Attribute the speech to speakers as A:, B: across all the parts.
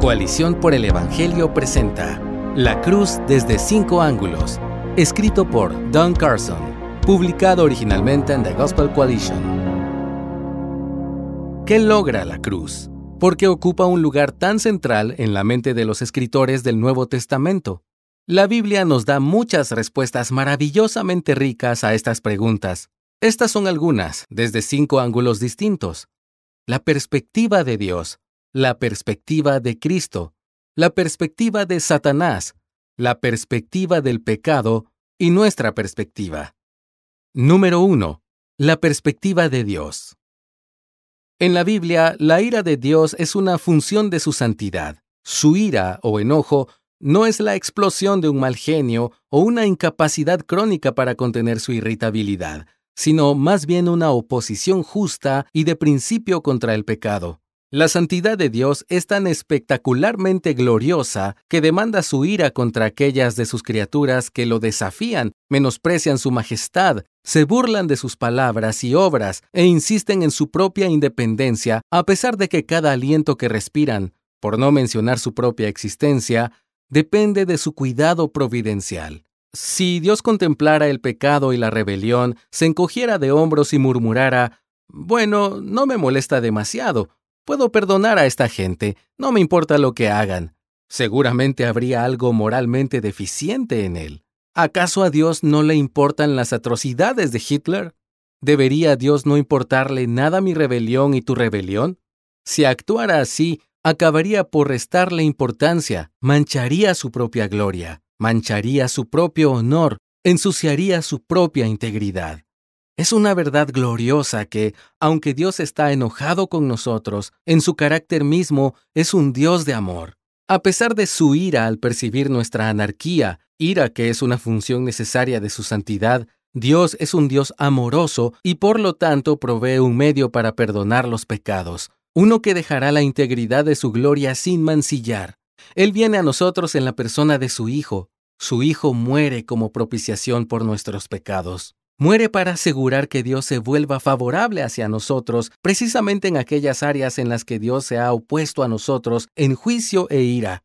A: Coalición por el Evangelio presenta La Cruz desde cinco ángulos, escrito por Don Carson, publicado originalmente en The Gospel Coalition. ¿Qué logra la cruz? ¿Por qué ocupa un lugar tan central en la mente de los escritores del Nuevo Testamento? La Biblia nos da muchas respuestas maravillosamente ricas a estas preguntas. Estas son algunas, desde cinco ángulos distintos. La perspectiva de Dios, la perspectiva de Cristo, la perspectiva de Satanás, la perspectiva del pecado y nuestra perspectiva. Número 1. La perspectiva de Dios. En la Biblia, la ira de Dios es una función de su santidad. Su ira o enojo no es la explosión de un mal genio o una incapacidad crónica para contener su irritabilidad, sino más bien una oposición justa y de principio contra el pecado. La santidad de Dios es tan espectacularmente gloriosa que demanda su ira contra aquellas de sus criaturas que lo desafían, menosprecian su majestad, se burlan de sus palabras y obras e insisten en su propia independencia a pesar de que cada aliento que respiran, por no mencionar su propia existencia, depende de su cuidado providencial. Si Dios contemplara el pecado y la rebelión, se encogiera de hombros y murmurara, bueno, no me molesta demasiado, Puedo perdonar a esta gente, no me importa lo que hagan. Seguramente habría algo moralmente deficiente en él. ¿Acaso a Dios no le importan las atrocidades de Hitler? ¿Debería a Dios no importarle nada mi rebelión y tu rebelión? Si actuara así, acabaría por restarle importancia, mancharía su propia gloria, mancharía su propio honor, ensuciaría su propia integridad. Es una verdad gloriosa que, aunque Dios está enojado con nosotros, en su carácter mismo es un Dios de amor. A pesar de su ira al percibir nuestra anarquía, ira que es una función necesaria de su santidad, Dios es un Dios amoroso y por lo tanto provee un medio para perdonar los pecados, uno que dejará la integridad de su gloria sin mancillar. Él viene a nosotros en la persona de su Hijo. Su Hijo muere como propiciación por nuestros pecados muere para asegurar que Dios se vuelva favorable hacia nosotros, precisamente en aquellas áreas en las que Dios se ha opuesto a nosotros en juicio e ira.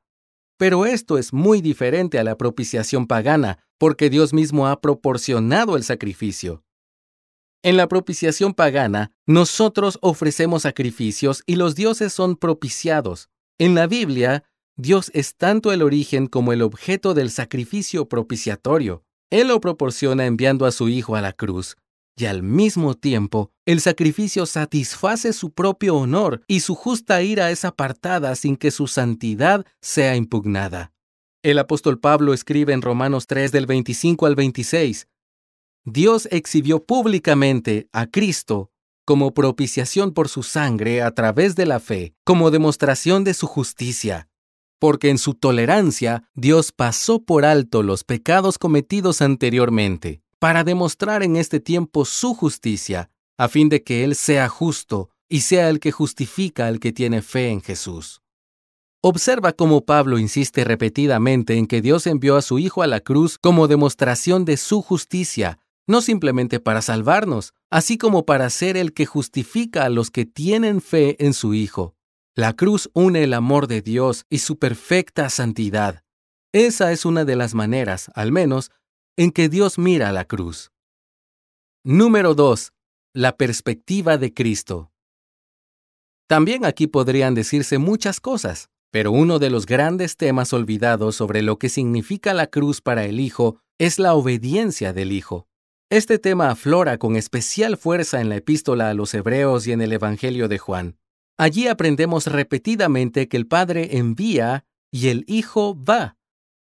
A: Pero esto es muy diferente a la propiciación pagana, porque Dios mismo ha proporcionado el sacrificio. En la propiciación pagana, nosotros ofrecemos sacrificios y los dioses son propiciados. En la Biblia, Dios es tanto el origen como el objeto del sacrificio propiciatorio. Él lo proporciona enviando a su Hijo a la cruz, y al mismo tiempo el sacrificio satisface su propio honor y su justa ira es apartada sin que su santidad sea impugnada. El apóstol Pablo escribe en Romanos 3 del 25 al 26, Dios exhibió públicamente a Cristo como propiciación por su sangre a través de la fe, como demostración de su justicia, porque en su tolerancia Dios pasó por alto los pecados cometidos anteriormente, para demostrar en este tiempo su justicia, a fin de que Él sea justo y sea el que justifica al que tiene fe en Jesús. Observa cómo Pablo insiste repetidamente en que Dios envió a su Hijo a la cruz como demostración de su justicia, no simplemente para salvarnos, así como para ser el que justifica a los que tienen fe en su Hijo. La cruz une el amor de Dios y su perfecta santidad. Esa es una de las maneras, al menos, en que Dios mira la cruz. Número 2. La perspectiva de Cristo. También aquí podrían decirse muchas cosas, pero uno de los grandes temas olvidados sobre lo que significa la cruz para el Hijo es la obediencia del Hijo. Este tema aflora con especial fuerza en la epístola a los Hebreos y en el Evangelio de Juan. Allí aprendemos repetidamente que el Padre envía y el Hijo va.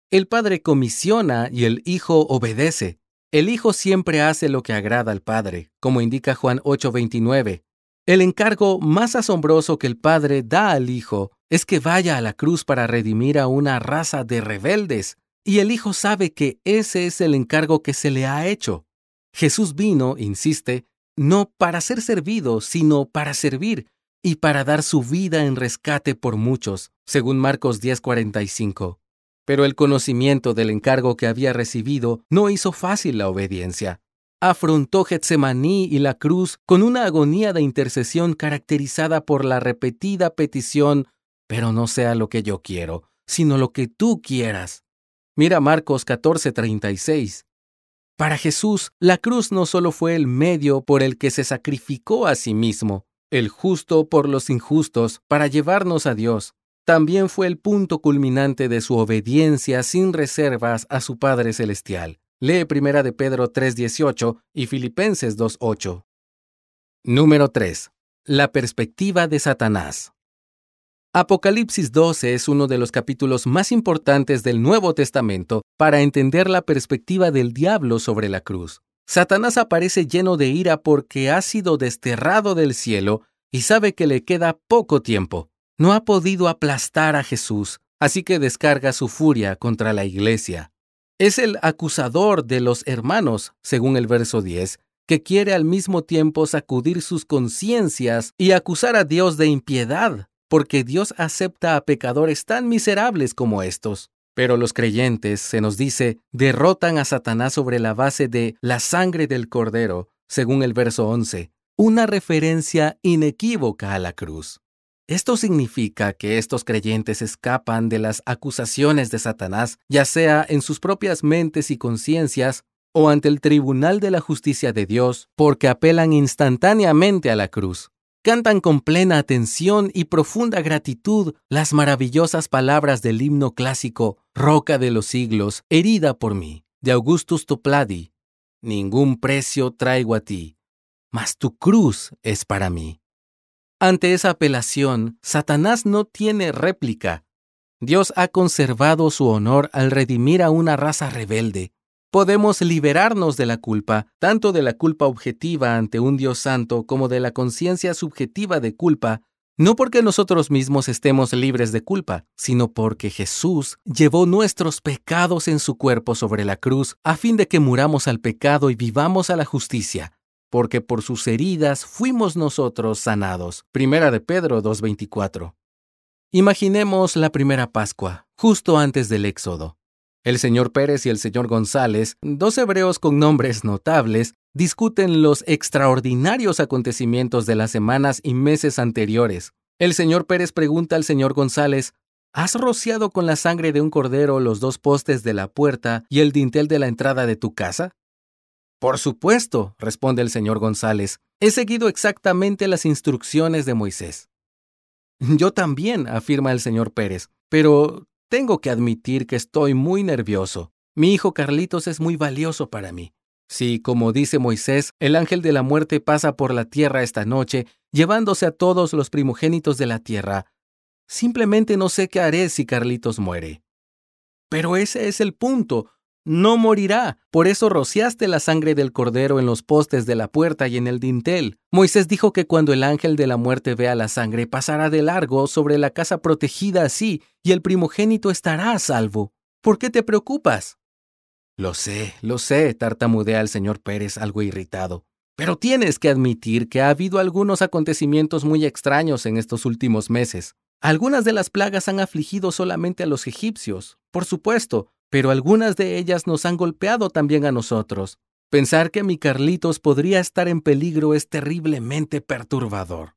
A: El Padre comisiona y el Hijo obedece. El Hijo siempre hace lo que agrada al Padre, como indica Juan 8:29. El encargo más asombroso que el Padre da al Hijo es que vaya a la cruz para redimir a una raza de rebeldes, y el Hijo sabe que ese es el encargo que se le ha hecho. Jesús vino, insiste, no para ser servido, sino para servir y para dar su vida en rescate por muchos, según Marcos 10:45. Pero el conocimiento del encargo que había recibido no hizo fácil la obediencia. Afrontó Getsemaní y la cruz con una agonía de intercesión caracterizada por la repetida petición pero no sea lo que yo quiero, sino lo que tú quieras. Mira Marcos 14:36. Para Jesús, la cruz no solo fue el medio por el que se sacrificó a sí mismo, el justo por los injustos, para llevarnos a Dios, también fue el punto culminante de su obediencia sin reservas a su Padre Celestial. Lee 1 de Pedro 3:18 y Filipenses 2:8. Número 3. La perspectiva de Satanás. Apocalipsis 12 es uno de los capítulos más importantes del Nuevo Testamento para entender la perspectiva del diablo sobre la cruz. Satanás aparece lleno de ira porque ha sido desterrado del cielo y sabe que le queda poco tiempo. No ha podido aplastar a Jesús, así que descarga su furia contra la iglesia. Es el acusador de los hermanos, según el verso 10, que quiere al mismo tiempo sacudir sus conciencias y acusar a Dios de impiedad porque Dios acepta a pecadores tan miserables como estos. Pero los creyentes, se nos dice, derrotan a Satanás sobre la base de la sangre del cordero, según el verso 11, una referencia inequívoca a la cruz. Esto significa que estos creyentes escapan de las acusaciones de Satanás, ya sea en sus propias mentes y conciencias o ante el tribunal de la justicia de Dios, porque apelan instantáneamente a la cruz cantan con plena atención y profunda gratitud las maravillosas palabras del himno clásico Roca de los siglos, herida por mí, de Augustus Topladi. Ningún precio traigo a ti, mas tu cruz es para mí. Ante esa apelación, Satanás no tiene réplica. Dios ha conservado su honor al redimir a una raza rebelde, podemos liberarnos de la culpa, tanto de la culpa objetiva ante un Dios santo como de la conciencia subjetiva de culpa, no porque nosotros mismos estemos libres de culpa, sino porque Jesús llevó nuestros pecados en su cuerpo sobre la cruz a fin de que muramos al pecado y vivamos a la justicia, porque por sus heridas fuimos nosotros sanados. Primera de Pedro 2.24. Imaginemos la primera Pascua, justo antes del Éxodo. El señor Pérez y el señor González, dos hebreos con nombres notables, discuten los extraordinarios acontecimientos de las semanas y meses anteriores. El señor Pérez pregunta al señor González, ¿Has rociado con la sangre de un cordero los dos postes de la puerta y el dintel de la entrada de tu casa? Por supuesto, responde el señor González. He seguido exactamente las instrucciones de Moisés. Yo también, afirma el señor Pérez, pero tengo que admitir que estoy muy nervioso. Mi hijo Carlitos es muy valioso para mí. Si, como dice Moisés, el ángel de la muerte pasa por la tierra esta noche, llevándose a todos los primogénitos de la tierra, simplemente no sé qué haré si Carlitos muere. Pero ese es el punto no morirá. Por eso rociaste la sangre del cordero en los postes de la puerta y en el dintel. Moisés dijo que cuando el ángel de la muerte vea la sangre pasará de largo sobre la casa protegida así, y el primogénito estará a salvo. ¿Por qué te preocupas? Lo sé, lo sé, tartamudea el señor Pérez algo irritado. Pero tienes que admitir que ha habido algunos acontecimientos muy extraños en estos últimos meses. Algunas de las plagas han afligido solamente a los egipcios, por supuesto, pero algunas de ellas nos han golpeado también a nosotros. Pensar que mi Carlitos podría estar en peligro es terriblemente perturbador.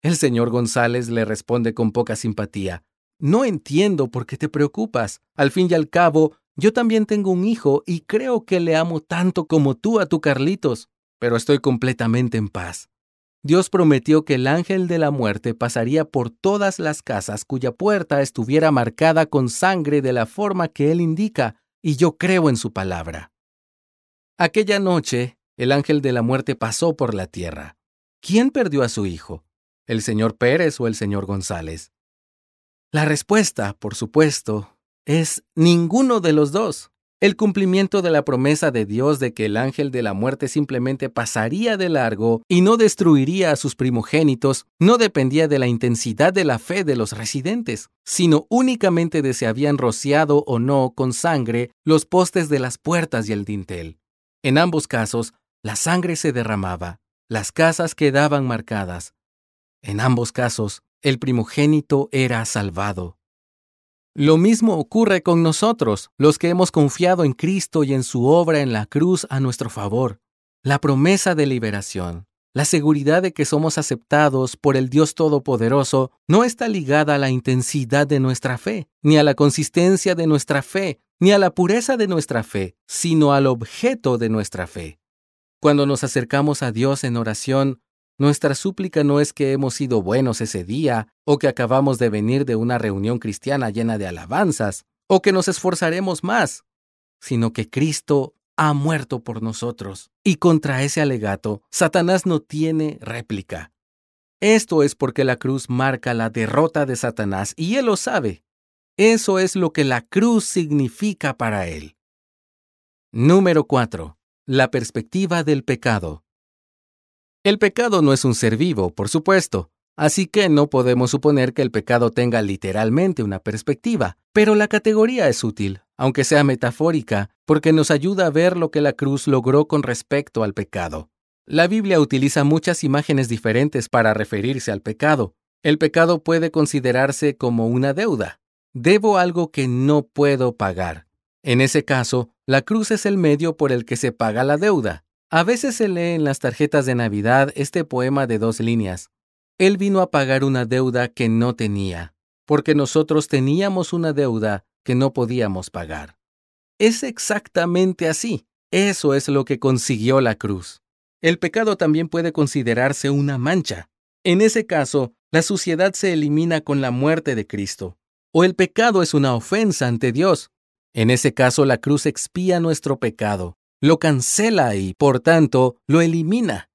A: El señor González le responde con poca simpatía. No entiendo por qué te preocupas. Al fin y al cabo, yo también tengo un hijo y creo que le amo tanto como tú a tu Carlitos, pero estoy completamente en paz. Dios prometió que el ángel de la muerte pasaría por todas las casas cuya puerta estuviera marcada con sangre de la forma que Él indica, y yo creo en su palabra. Aquella noche, el ángel de la muerte pasó por la tierra. ¿Quién perdió a su hijo? ¿El señor Pérez o el señor González? La respuesta, por supuesto, es ninguno de los dos. El cumplimiento de la promesa de Dios de que el ángel de la muerte simplemente pasaría de largo y no destruiría a sus primogénitos no dependía de la intensidad de la fe de los residentes, sino únicamente de si habían rociado o no con sangre los postes de las puertas y el dintel. En ambos casos, la sangre se derramaba, las casas quedaban marcadas. En ambos casos, el primogénito era salvado. Lo mismo ocurre con nosotros, los que hemos confiado en Cristo y en su obra en la cruz a nuestro favor. La promesa de liberación, La seguridad de que somos aceptados por el Dios Todopoderoso no está ligada a la intensidad de nuestra fe, ni a la consistencia de nuestra fe, ni a la pureza de nuestra fe, sino al objeto de nuestra fe. Cuando nos acercamos a Dios en oración, nuestra súplica no es que hemos sido buenos ese día, o que acabamos de venir de una reunión cristiana llena de alabanzas, o que nos esforzaremos más, sino que Cristo ha muerto por nosotros. Y contra ese alegato, Satanás no tiene réplica. Esto es porque la cruz marca la derrota de Satanás y él lo sabe. Eso es lo que la cruz significa para él. Número 4. La perspectiva del pecado. El pecado no es un ser vivo, por supuesto, así que no podemos suponer que el pecado tenga literalmente una perspectiva, pero la categoría es útil, aunque sea metafórica, porque nos ayuda a ver lo que la cruz logró con respecto al pecado. La Biblia utiliza muchas imágenes diferentes para referirse al pecado. El pecado puede considerarse como una deuda. Debo algo que no puedo pagar. En ese caso, la cruz es el medio por el que se paga la deuda. A veces se lee en las tarjetas de Navidad este poema de dos líneas. Él vino a pagar una deuda que no tenía, porque nosotros teníamos una deuda que no podíamos pagar. Es exactamente así. Eso es lo que consiguió la cruz. El pecado también puede considerarse una mancha. En ese caso, la suciedad se elimina con la muerte de Cristo. O el pecado es una ofensa ante Dios. En ese caso, la cruz expía nuestro pecado, lo cancela y, por tanto, lo elimina.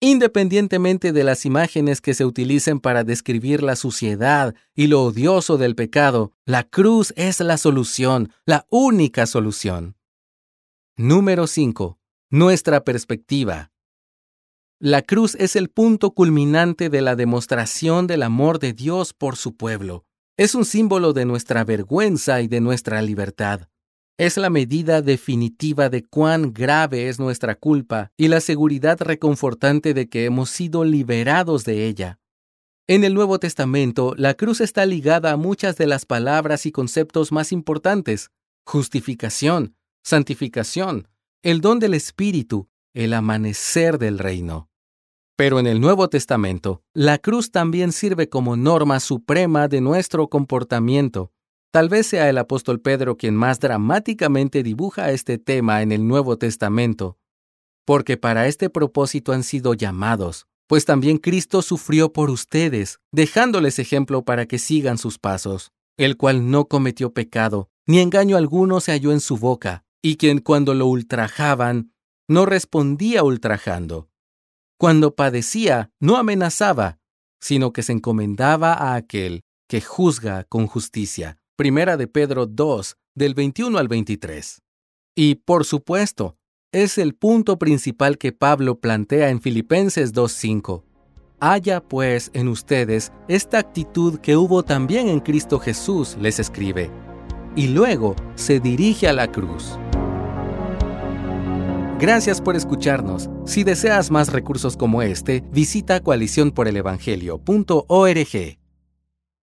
A: Independientemente de las imágenes que se utilicen para describir la suciedad y lo odioso del pecado, la cruz es la solución, la única solución. Número 5. Nuestra perspectiva. La cruz es el punto culminante de la demostración del amor de Dios por su pueblo. Es un símbolo de nuestra vergüenza y de nuestra libertad es la medida definitiva de cuán grave es nuestra culpa y la seguridad reconfortante de que hemos sido liberados de ella. En el Nuevo Testamento, la cruz está ligada a muchas de las palabras y conceptos más importantes. Justificación, santificación, el don del Espíritu, el amanecer del reino. Pero en el Nuevo Testamento, la cruz también sirve como norma suprema de nuestro comportamiento. Tal vez sea el apóstol Pedro quien más dramáticamente dibuja este tema en el Nuevo Testamento, porque para este propósito han sido llamados, pues también Cristo sufrió por ustedes, dejándoles ejemplo para que sigan sus pasos, el cual no cometió pecado, ni engaño alguno se halló en su boca, y quien cuando lo ultrajaban, no respondía ultrajando. Cuando padecía, no amenazaba, sino que se encomendaba a aquel que juzga con justicia. Primera de Pedro 2, del 21 al 23. Y, por supuesto, es el punto principal que Pablo plantea en Filipenses 2.5. Haya pues en ustedes esta actitud que hubo también en Cristo Jesús, les escribe. Y luego se dirige a la cruz. Gracias por escucharnos. Si deseas más recursos como este, visita coaliciónporelevangelio.org.